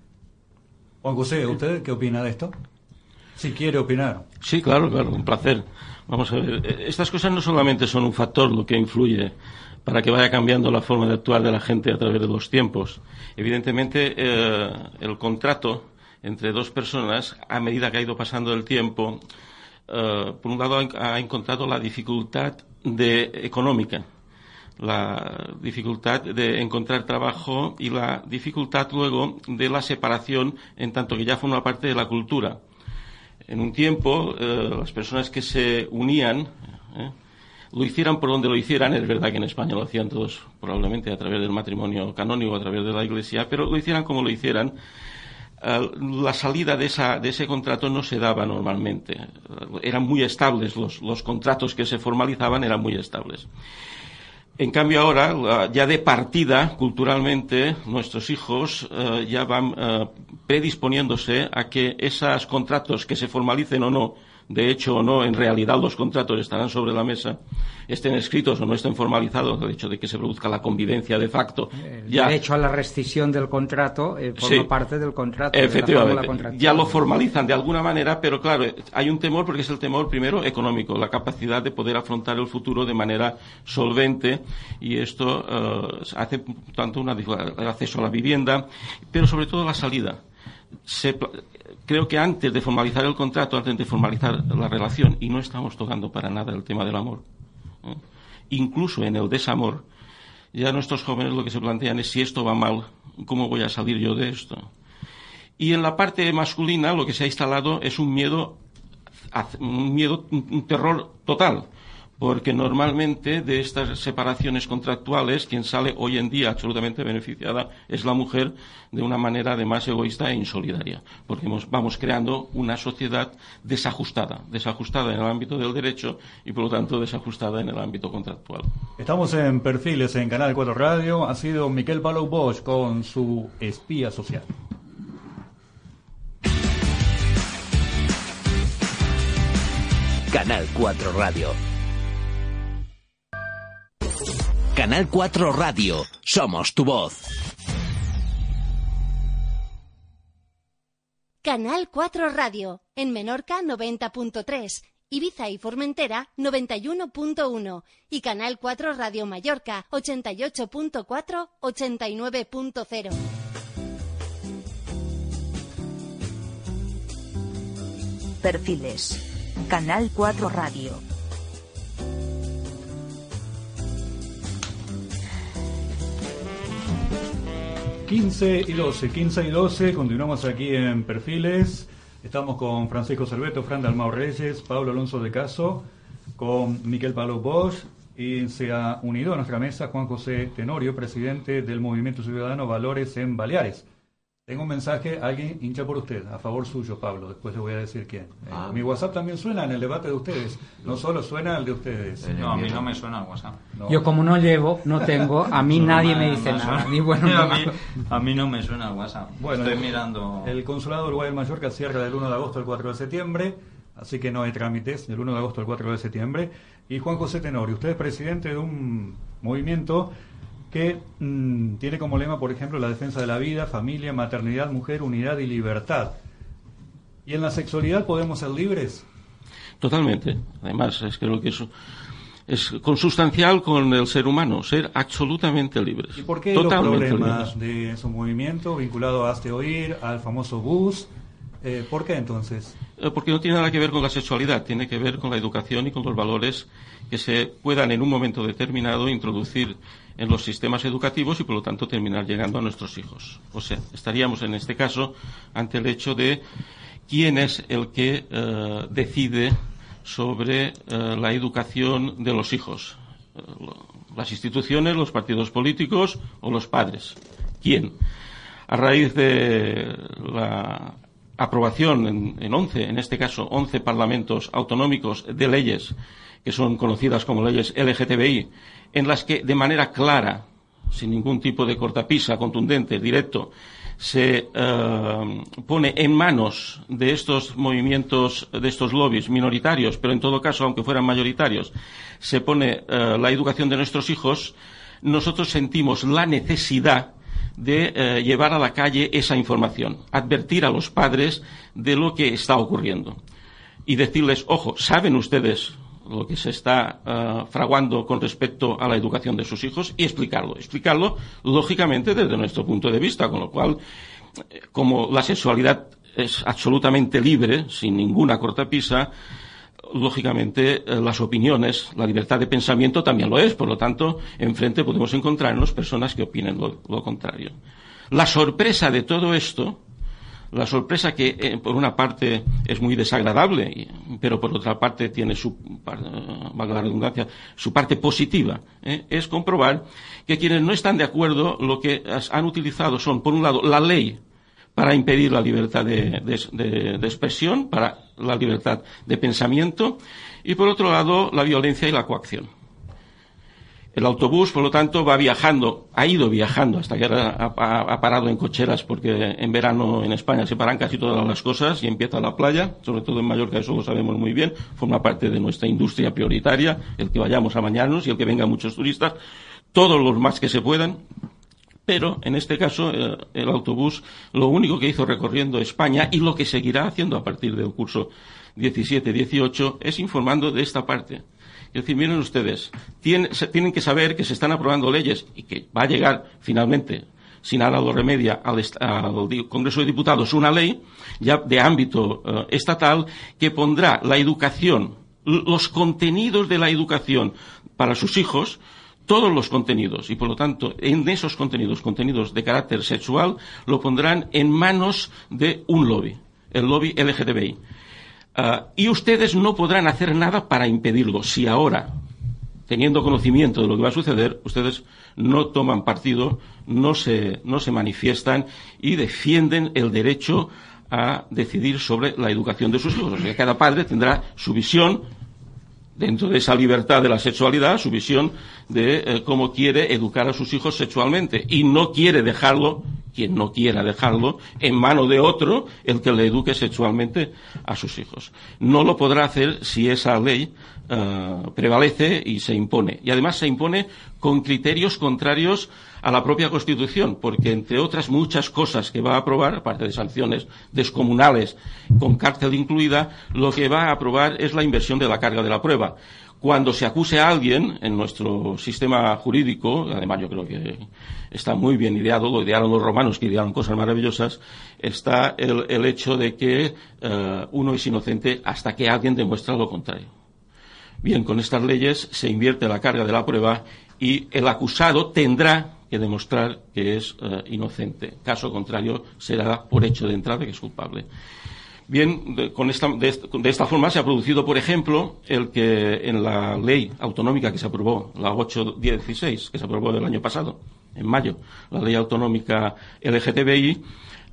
Juan José, ¿usted qué opina de esto? Si quiere opinar. Sí, claro, claro, un placer. Vamos a ver, eh, estas cosas no solamente son un factor lo que influye para que vaya cambiando la forma de actuar de la gente a través de los tiempos. Evidentemente, eh, el contrato entre dos personas, a medida que ha ido pasando el tiempo, eh, por un lado ha, encontrado la dificultad de, económica, la dificultad de encontrar trabajo y la dificultad luego de la separación en tanto que ya forma parte de la cultura. En un tiempo, eh, las personas que se unían, eh, lo hicieran por donde lo hicieran, es verdad que en España lo hacían todos probablemente a través del matrimonio canónico, a través de la iglesia, pero lo hicieran como lo hicieran, la salida de, ese contrato no se daba normalmente. Eran muy estables, los contratos que se formalizaban eran muy estables. En cambio ahora, la- ya de partida, culturalmente, nuestros hijos eh, ya van eh, predisponiéndose a que esos contratos que se formalicen o no, de hecho o no, en realidad los contratos estarán sobre la mesa, estén escritos o no estén formalizados, el hecho de que se produzca la convivencia de facto. El ya, derecho a la rescisión del contrato eh, forma Sí. parte del contrato. de la Efectivamente, fórmula contractual. ya lo formalizan de alguna manera, pero claro, hay un temor porque es el temor primero económico, la capacidad de poder afrontar el futuro de manera solvente y esto eh, hace tanto una, el acceso a la vivienda, pero sobre todo la salida. Se creo que antes de formalizar el contrato, antes de formalizar la relación, y no estamos tocando para nada el tema del amor, ¿eh? incluso en el desamor, ya nuestros jóvenes lo que se plantean es si esto va mal, ¿cómo voy a salir yo de esto? Y en la parte masculina lo que se ha instalado es un miedo, un miedo, un terror total, porque normalmente de estas separaciones contractuales quien sale hoy en día absolutamente beneficiada es la mujer de una manera además egoísta e insolidaria, porque hemos- vamos creando una sociedad desajustada, desajustada en el ámbito del derecho y por lo tanto desajustada en el ámbito contractual. Estamos en Perfiles en Canal 4 Radio. Ha sido Miquel Palo Bosch con su espía social. Canal 4 Radio. Canal 4 Radio. Somos tu voz. Canal 4 Radio, en Menorca 90.3, Ibiza y Formentera 91.1 y Canal 4 Radio Mallorca 88.4, 89.0. Perfiles. Canal 4 Radio. Quince y 12, 15 y 12, continuamos aquí en Perfiles. Estamos con Francisco Cerveto, Fran Dalmao Reyes, Pablo Alonso de Caso, con Miquel Palo Bosch y se ha unido a nuestra mesa Juan José Tenorio, presidente del Movimiento Ciudadano Valores en Baleares. Tengo un mensaje, alguien hincha por usted, a favor suyo, Pablo, después le voy a decir quién. Eh, Ah. mi WhatsApp también suena en el debate de ustedes, no solo suena el de ustedes. No, a mí no me suena el WhatsApp. No. Yo como no llevo, no tengo, a mí No, nadie me- me dice nada, ni bueno a, mí, a mí no me suena el WhatsApp. Bueno, Estoy el- mirando. El Consulado de Uruguay en Mallorca cierra del 1 de agosto al 4 de septiembre, así que no hay trámites del 1 de agosto al 4 de septiembre. Y Juan José Tenorio, usted es presidente de un movimiento que mm, tiene como lema, por ejemplo, la defensa de la vida, familia, maternidad, mujer, unidad y libertad. ¿Y en la sexualidad podemos ser libres? Totalmente. Además, es creo que eso es consustancial con el ser humano, ser absolutamente libres. ¿Y por qué los Totalmente problemas libres. de su movimiento vinculado a Hazte Oír, al famoso bus? Eh, ¿Por qué entonces? Eh, Porque no tiene nada que ver con la sexualidad, tiene que ver con la educación y con los valores que se puedan en un momento determinado introducir en los sistemas educativos y por lo tanto terminar llegando a nuestros hijos. O sea, estaríamos en este caso ante el hecho de quién es el que eh, decide sobre eh, la educación de los hijos. Eh, las instituciones, los partidos políticos o los padres. ¿Quién? A raíz de la aprobación en, en 11, en este caso 11 parlamentos autonómicos de leyes que son conocidas como leyes LGTBI, en las que de manera clara, sin ningún tipo de cortapisa contundente, directo, se eh, pone en manos de estos movimientos, de estos lobbies minoritarios, pero en todo caso, aunque fueran mayoritarios, se pone eh, la educación de nuestros hijos, nosotros sentimos la necesidad de eh, llevar a la calle esa información, advertir a los padres de lo que está ocurriendo y decirles, ojo, ¿saben ustedes lo que se está uh, fraguando con respecto a la educación de sus hijos y explicarlo. Explicarlo, lógicamente, desde nuestro punto de vista, con lo cual, eh, como la sexualidad es absolutamente libre, sin ninguna cortapisa, lógicamente eh, las opiniones, la libertad de pensamiento también lo es. Por lo tanto, enfrente podemos encontrarnos personas que opinen lo contrario. La sorpresa de todo esto la sorpresa que, eh, por una parte, es muy desagradable, pero por otra parte tiene su, valga la redundancia, su parte positiva, ¿eh? es comprobar que quienes no están de acuerdo lo que han utilizado son, por un lado, la ley para impedir la libertad de expresión, para la libertad de pensamiento, y por otro lado, la violencia y la coacción. El autobús, por lo tanto, va viajando, ha ido viajando hasta que ha, ha, parado en cocheras, porque en verano en España se paran casi todas las cosas y empieza la playa, sobre todo en Mallorca, eso lo sabemos muy bien, forma parte de nuestra industria prioritaria, el que vayamos a bañarnos y el que vengan muchos turistas, todos los más que se puedan, pero en este caso eh, el autobús lo único que hizo recorriendo España y lo que seguirá haciendo a partir del curso 17-18 es informando de esta parte es decir, miren ustedes, tienen, tienen que saber que se están aprobando leyes y que va a llegar finalmente sin nada lo remedia al, al, Congreso de Diputados una ley ya de ámbito uh, estatal que pondrá la educación, los contenidos de la educación para sus hijos, todos los contenidos, y por lo tanto, en esos contenidos, contenidos de carácter sexual, lo pondrán en manos de un lobby, el lobby LGTBI. Uh, y ustedes no podrán hacer nada para impedirlo. Si ahora, teniendo conocimiento de lo que va a suceder, ustedes no toman partido, no se, no se manifiestan y defienden el derecho a decidir sobre la educación de sus hijos. O sea, cada padre tendrá su visión dentro de esa libertad de la sexualidad, su visión de eh, cómo quiere educar a sus hijos sexualmente y no quiere dejarlo, quien no quiera dejarlo, en mano de otro el que le eduque sexualmente a sus hijos. No lo podrá hacer si esa ley eh, prevalece y se impone. Y además se impone con criterios contrarios a la propia Constitución, porque entre otras muchas cosas que va a aprobar, aparte de sanciones descomunales con cárcel incluida, lo que va a aprobar es la inversión de la carga de la prueba. Cuando se acuse a alguien en nuestro sistema jurídico, además yo creo que está muy bien ideado, lo idearon los romanos que idearon cosas maravillosas, está el, hecho de que uh, uno es inocente hasta que alguien demuestra lo contrario. Bien, con estas leyes se invierte la carga de la prueba y el acusado tendrá que demostrar que es uh, inocente. Caso contrario, será por hecho de entrada que es culpable. Bien, de, con esta, de, esta forma se ha producido, por ejemplo, el que en la ley autonómica que se aprobó, la 816, que se aprobó el año pasado, en mayo, la ley autonómica LGTBI,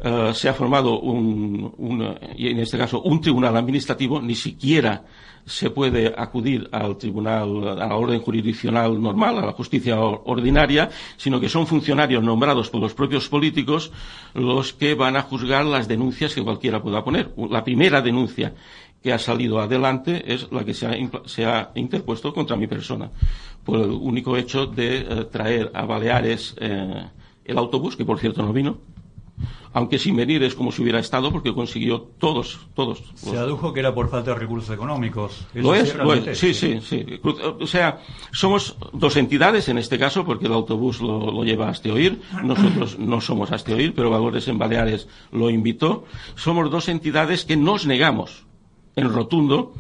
uh, se ha formado un, un, y en este caso, un tribunal administrativo, ni siquiera se puede acudir al tribunal, a la orden jurisdiccional normal, a la justicia ordinaria, sino que son funcionarios nombrados por los propios políticos los que van a juzgar las denuncias que cualquiera pueda poner. La primera denuncia que ha salido adelante es la que se ha, se ha interpuesto contra mi persona, por el único hecho de eh, traer a Baleares eh, el autobús, que por cierto no vino, aunque sin venir es como si hubiera estado porque consiguió todos, todos. Se adujo que era por falta de recursos económicos. Lo es, lo es, sí, sí, sí. O sea, somos dos entidades en este caso porque el autobús lo, lo lleva hasta oír. Nosotros no somos hasta oír, pero Valores en Baleares lo invitó. Somos dos entidades que nos negamos en rotundo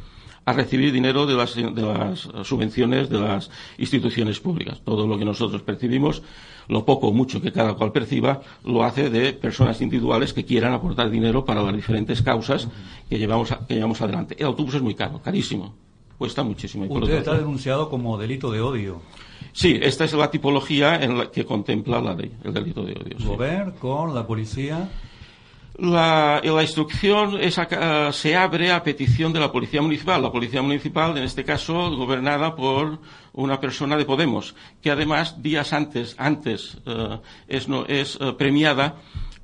a recibir dinero de las, de las subvenciones de las instituciones públicas. Todo lo que nosotros percibimos, lo poco o mucho que cada cual perciba, lo hace de personas individuales que quieran aportar dinero para las diferentes causas que llevamos, que llevamos adelante. El autobús es muy caro, carísimo. Cuesta muchísimo. Y Usted está denunciado como delito de odio. Sí, esta es la tipología en la que contempla la ley, el delito de odio. sí. Gober con la policía. La, la instrucción es a- se abre a petición de la Policía Municipal. La Policía Municipal, en este caso, gobernada por una persona de Podemos, que además, días antes, antes eh, es, no- es eh, premiada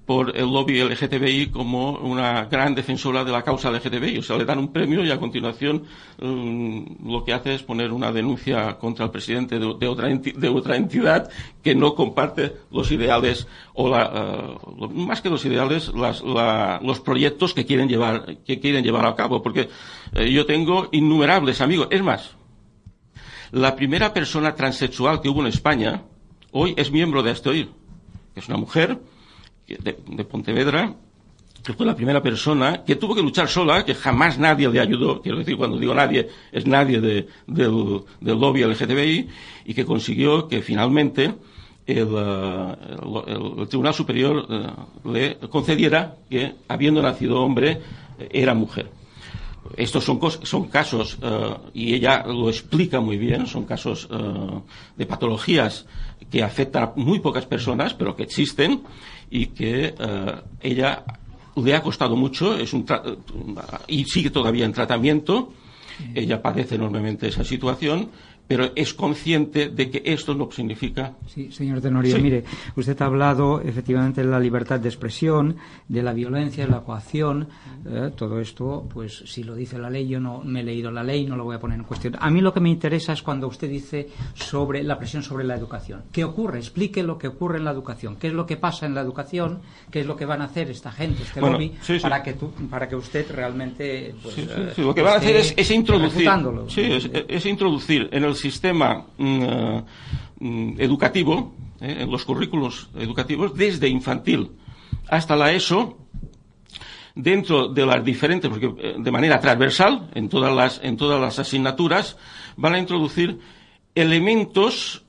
por el lobby LGTBI como una gran defensora de la causa LGTBI. O sea, le dan un premio y a continuación mm, lo que hace es poner una denuncia contra el presidente de, otra, enti- de otra entidad que no comparte los ideales o la, lo- más que los ideales, las- la- los proyectos que quieren llevar, que quieren llevar a cabo. Porque eh, yo tengo innumerables amigos. Es más, la primera persona transexual que hubo en España hoy es miembro de Astoir, que es una mujer de, de Pontevedra, que fue la primera persona que tuvo que luchar sola, que jamás nadie le ayudó, quiero decir, cuando digo nadie, es nadie de- del, del lobby LGTBI, y que consiguió que finalmente el, eh, el- el Tribunal Superior eh, le concediera que, habiendo nacido hombre, eh, era mujer. Estos son, son casos, y ella lo explica muy bien, son casos de patologías que afectan a muy pocas personas, pero que existen y que eh, ella le ha costado mucho es un tra- y sigue todavía en tratamiento. Ella padece enormemente esa situación, pero es consciente de que esto no significa Sí, señor Tenorio, Sí. mire, usted ha hablado efectivamente de la libertad de expresión, de la violencia, de la coacción, eh, todo esto, pues si lo dice la ley, yo no me he leído la ley, no lo voy a poner en cuestión. A mí lo que me interesa es cuando usted dice sobre la presión sobre la educación. ¿Qué ocurre? Explique lo que ocurre en la educación. ¿Qué es lo que pasa en la educación? ¿Qué es lo que van a hacer esta gente, este Bueno, lobby, sí, sí. para que tú, para que usted realmente, pues, Sí, sí, eh, Lo que van a hacer es, introducir, refutándolo? sí, es, es introducir en el sistema mm, eh, mm, educativo, eh, en los currículos educativos, desde infantil hasta la ESO, dentro de las diferentes, porque eh, de manera transversal, en todas las, en todas las asignaturas, van a introducir elementos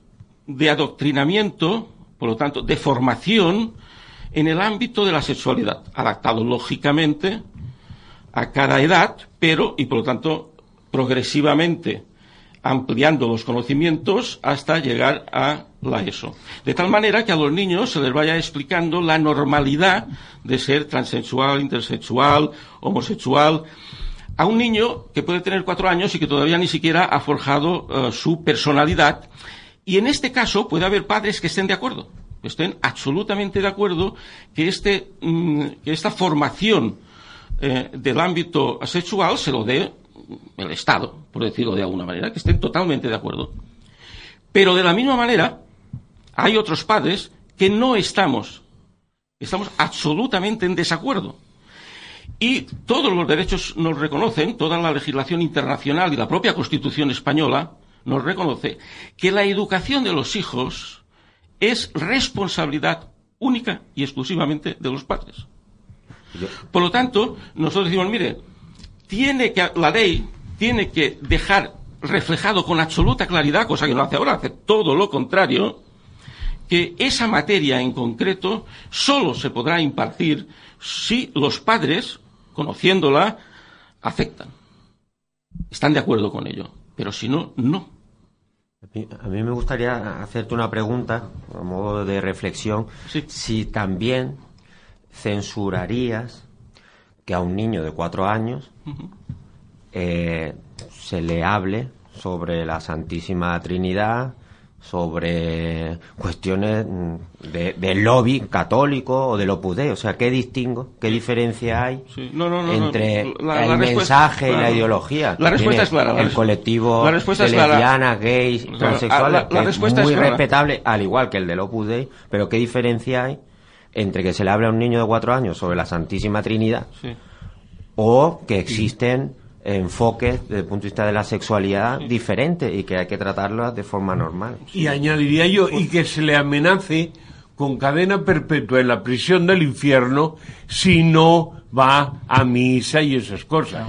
de adoctrinamiento, por lo tanto, de formación en el ámbito de la sexualidad, adaptado lógicamente a cada edad, pero, y por lo tanto, progresivamente ampliando los conocimientos hasta llegar a la ESO. De tal manera que a los niños se les vaya explicando la normalidad de ser transexual, intersexual, homosexual, a un niño que puede tener cuatro años y que todavía ni siquiera ha forjado eh, su personalidad. Y en este caso puede haber padres que estén de acuerdo, que estén absolutamente de acuerdo que, este, mm, que esta formación eh, del ámbito sexual se lo dé el Estado, por decirlo de alguna manera, que estén totalmente de acuerdo. Pero de la misma manera, hay otros padres que no estamos, estamos absolutamente en desacuerdo. Y todos los derechos nos reconocen, toda la legislación internacional y la propia Constitución española nos reconoce que la educación de los hijos es responsabilidad única y exclusivamente de los padres. Por lo tanto, nosotros decimos, mire, tiene que, la ley tiene que dejar reflejado con absoluta claridad, cosa que no hace ahora, hace todo lo contrario, que esa materia en concreto solo se podrá impartir si los padres, conociéndola, aceptan. Están de acuerdo con ello. Pero si no, no. A mí me gustaría hacerte una pregunta, a modo de reflexión, si también censurarías que a un niño de cuatro años eh, se le hable sobre la Santísima Trinidad, sobre cuestiones mm, de, del lobby católico o del Opus Dei. O sea, ¿qué distingo, qué diferencia hay Sí. No, no, no, entre La- el la mensaje y la ideología? La respuesta es clara, la El colectivo la respuesta de lesbianas, gays, transexuales, la- la que es respuesta muy es clara. respetable, al igual que el del Opus Dei, pero ¿qué diferencia hay entre que se le hable a un niño de cuatro años sobre la Santísima Trinidad Sí. o que existen enfoques desde el punto de vista de la sexualidad diferentes y que hay que tratarlas de forma normal? Y añadiría yo, y que se le amenace con cadena perpetua en la prisión del infierno si no va a misa y esas cosas.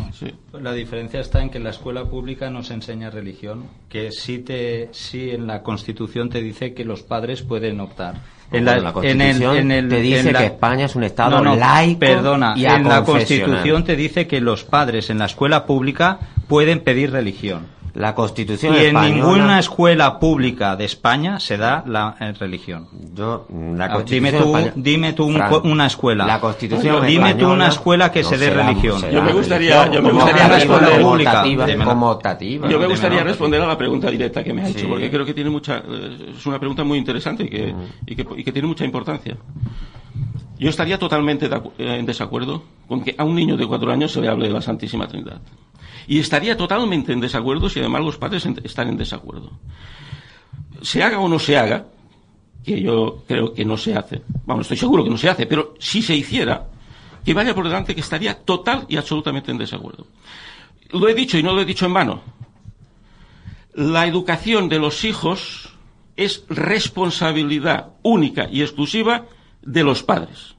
La diferencia está en que la escuela pública no se enseña religión, que sí, te, sí en la Constitución te dice que los padres pueden optar. En Bueno, la Constitución te dice en la- que España es un Estado No, no, laico Perdona, y en la. Constitución te dice que los padres en la escuela pública pueden pedir religión. La Constitución y en ninguna escuela pública de España se da la eh, religión. Yo, la Ah, Constitución dime tú, española- dime tú un Fran, co- una escuela. La Constitución Dime tú una escuela que no se dé será- religión. será Yo me gustaría- yo me gustaría responder- pública. como optativa. Yo me gustaría responder a la pregunta directa que me ha hecho, Sí. porque creo que tiene mucha, es una pregunta muy interesante y que, y que, y que tiene mucha importancia. Yo estaría totalmente de eh, en desacuerdo con que a un niño de cuatro años se le hable de la Santísima Trinidad. Y estaría totalmente en desacuerdo si además los padres están en desacuerdo. Se haga o no se haga, que yo creo que no se hace, vamos, estoy seguro que no se hace, pero si se hiciera, que vaya por delante que estaría total y absolutamente en desacuerdo. Lo he dicho y no lo he dicho en vano. La educación de los hijos es responsabilidad única y exclusiva de los padres.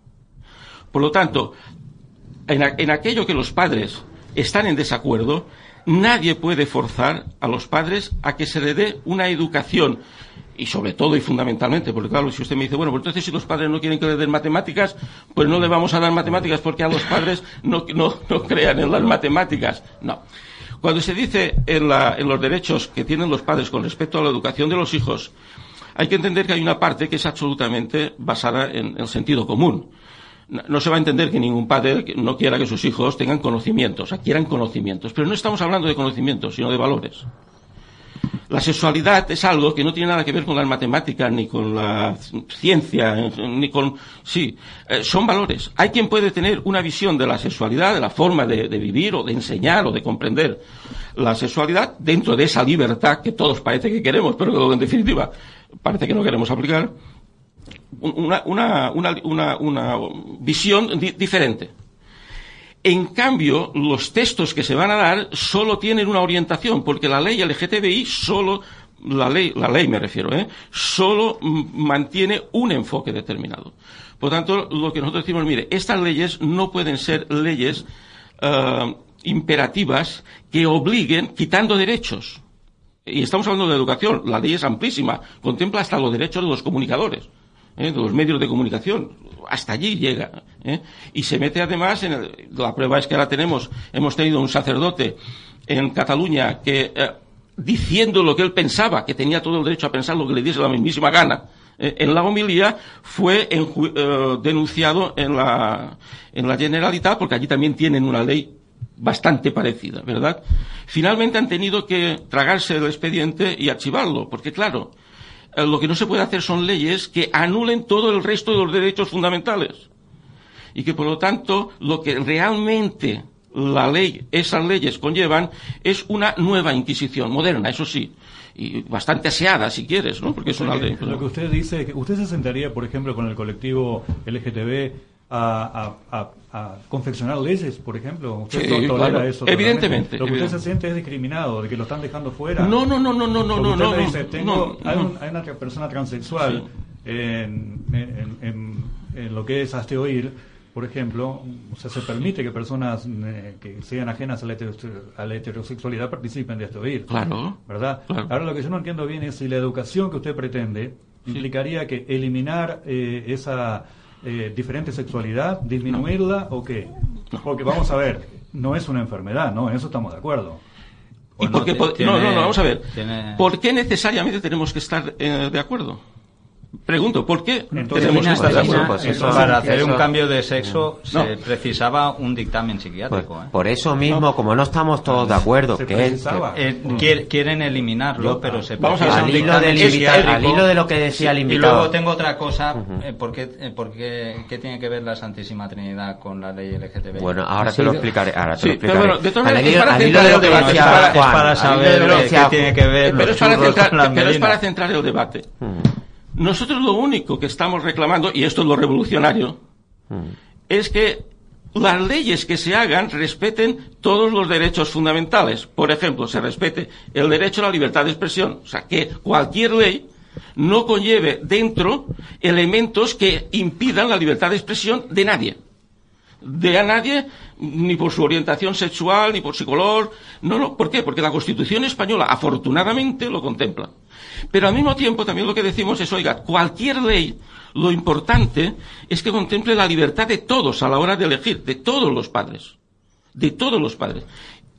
Por lo tanto, en, en aquello que los padres están en desacuerdo, nadie puede forzar a los padres a que se le dé una educación. Y sobre todo y fundamentalmente, porque claro, si usted me dice, bueno, pues entonces si los padres no quieren que le den matemáticas, pues no le vamos a dar matemáticas porque a los padres no, no, no crean en las matemáticas. No. Cuando se dice en, la- en los derechos que tienen los padres con respecto a la educación de los hijos, hay que entender que hay una parte que es absolutamente basada en el sentido común. No se va a entender que ningún padre no quiera que sus hijos tengan conocimientos, adquieran conocimientos. Pero no estamos hablando de conocimientos, sino de valores. La sexualidad es algo que no tiene nada que ver con las matemáticas, ni con la ciencia, ni con... Sí, eh, son valores. Hay quien puede tener una visión de la sexualidad, de la forma de vivir o de enseñar o de comprender la sexualidad dentro de esa libertad que todos parece que queremos, pero que en definitiva parece que no queremos aplicar. Una, una, una, una, visión di- diferente. En cambio, los textos que se van a dar solo tienen una orientación, porque la ley LGTBI solo, la ley, la ley me refiero, ¿eh? solo mantiene un enfoque determinado. Por tanto, lo que nosotros decimos, mire, estas leyes no pueden ser leyes eh, imperativas que obliguen quitando derechos. Y estamos hablando de educación, la ley es amplísima, contempla hasta los derechos de los comunicadores. ¿Eh? de los medios de comunicación. Hasta allí llega. ¿eh? Y se mete además, en el- la prueba es que ahora tenemos, hemos tenido un sacerdote en Cataluña que, eh, diciendo lo que él pensaba, que tenía todo el derecho a pensar lo que le diese la mismísima gana, en la homilía fue denunciado en la, en la Generalitat, porque allí también tienen una ley bastante parecida, ¿verdad? Finalmente han tenido que tragarse el expediente y archivarlo, porque claro, lo que no se puede hacer son leyes que anulen todo el resto de los derechos fundamentales. Y que por lo tanto lo que realmente la ley, esas leyes conllevan es una nueva Inquisición, moderna, eso sí, y bastante aseada si quieres, ¿no? Porque es una ley. Lo que usted dice, que usted se sentaría, por ejemplo, con el colectivo LGTB a, a, a, confeccionar leyes, por ejemplo. ¿Usted Sí, to- tolera claro. eso? Evidentemente, totalmente? Lo que usted evidente. se siente es discriminado, de que lo están dejando fuera. No, no, no, no, no, no, no, usted no, dice, tengo- no, hay, no. un- hay una persona transexual en, en- en- en lo que es hazte oír, por ejemplo, o sea, se permite que personas eh, que sean ajenas a la, a la heterosexualidad participen de hazte oír. Claro. ¿Verdad? Claro. Ahora lo que yo no entiendo bien es si la educación que usted pretende implicaría que eliminar eh, esa eh, diferente sexualidad, disminuirla o qué. Porque vamos a ver, no es una enfermedad, ¿no? En eso estamos de acuerdo. ¿Y por qué te- po- tiene- no, no, no, vamos a ver. tiene- ¿Por qué necesariamente tenemos que estar eh, de acuerdo? Pregunto, ¿por qué Entonces, tenemos pues eso- para hacer eso- un cambio de sexo No. se precisaba un dictamen Pues, psiquiátrico. ¿eh? por eso mismo, como no estamos todos de acuerdo, Se que, precisaba. que- Eh, quier- quieren eliminarlo, Yo- pero se Vamos a precisa ver, un al, hilo del al hilo de lo que decía el Y invitado. luego tengo otra cosa, eh, ¿por, qué, eh, por qué- qué tiene que ver la Santísima Trinidad con la ley LGTB? Bueno, ahora Sí, te lo explicaré. Ahora te Sí, lo pero explicaré. bueno, de todas Al maneras, hilo- al hilo de lo que debate, decía es para- es Juan, para saber qué- tiene que ver Pero los es, para churros centrar, con la pero es melena. para centrar el debate. Nosotros lo único que estamos reclamando, y esto es lo revolucionario, es que las leyes que se hagan respeten todos los derechos fundamentales. Por ejemplo, se respete el derecho a la libertad de expresión. O sea, que cualquier ley no conlleve dentro elementos que impidan la libertad de expresión de nadie. De a nadie ni por su orientación sexual, ni por su color. No, no. ¿Por qué? Porque la Constitución española, afortunadamente, lo contempla. Pero al mismo tiempo, también lo que decimos es, oiga, cualquier ley, lo importante es que contemple la libertad de todos a la hora de elegir, de todos los padres. De todos los padres.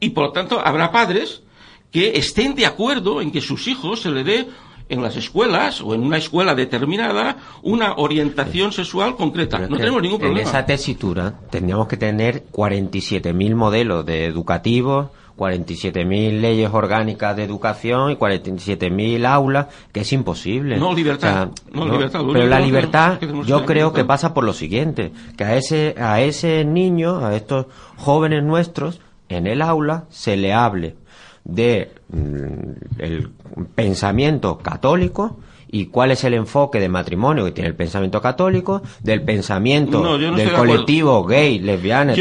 Y por lo tanto, habrá padres que estén de acuerdo en que sus hijos se le dé en las escuelas o en una escuela determinada una orientación sexual concreta. no tenemos ningún problema. En esa tesitura tendríamos que tener 47.000 modelos de educativos, 47.000 leyes orgánicas de educación y 47.000 aulas, que es imposible. No, libertad. no, libertad pero la libertad, yo creo que pasa por lo siguiente, que a ese, a ese niño, a estos jóvenes nuestros, en el aula se le hable de mm, el pensamiento católico y cuál es el enfoque de matrimonio que tiene el pensamiento católico, del pensamiento del colectivo gay, lesbiana,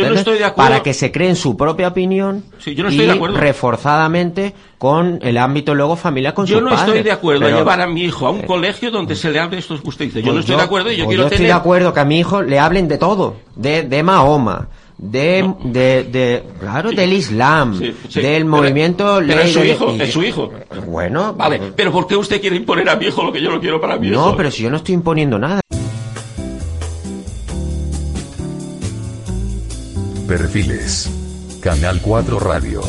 para que se creen su propia opinión y reforzadamente con el ámbito luego familiar con Yo no estoy de acuerdo a llevar a mi hijo a un colegio donde se le hable estos que usted dice. Yo no pues estoy de acuerdo y yo pues quiero yo estoy de acuerdo que a mi hijo le hablen de todo, de, de Mahoma, de, de, de, claro, del Islam, del movimiento... Pero es su hijo, es su hijo. Bueno, vale, pero ¿por qué usted quiere imponer a mi hijo lo que yo no quiero para mi hijo? No, pero si yo no estoy imponiendo nada. Perfiles. Canal 4 Radio.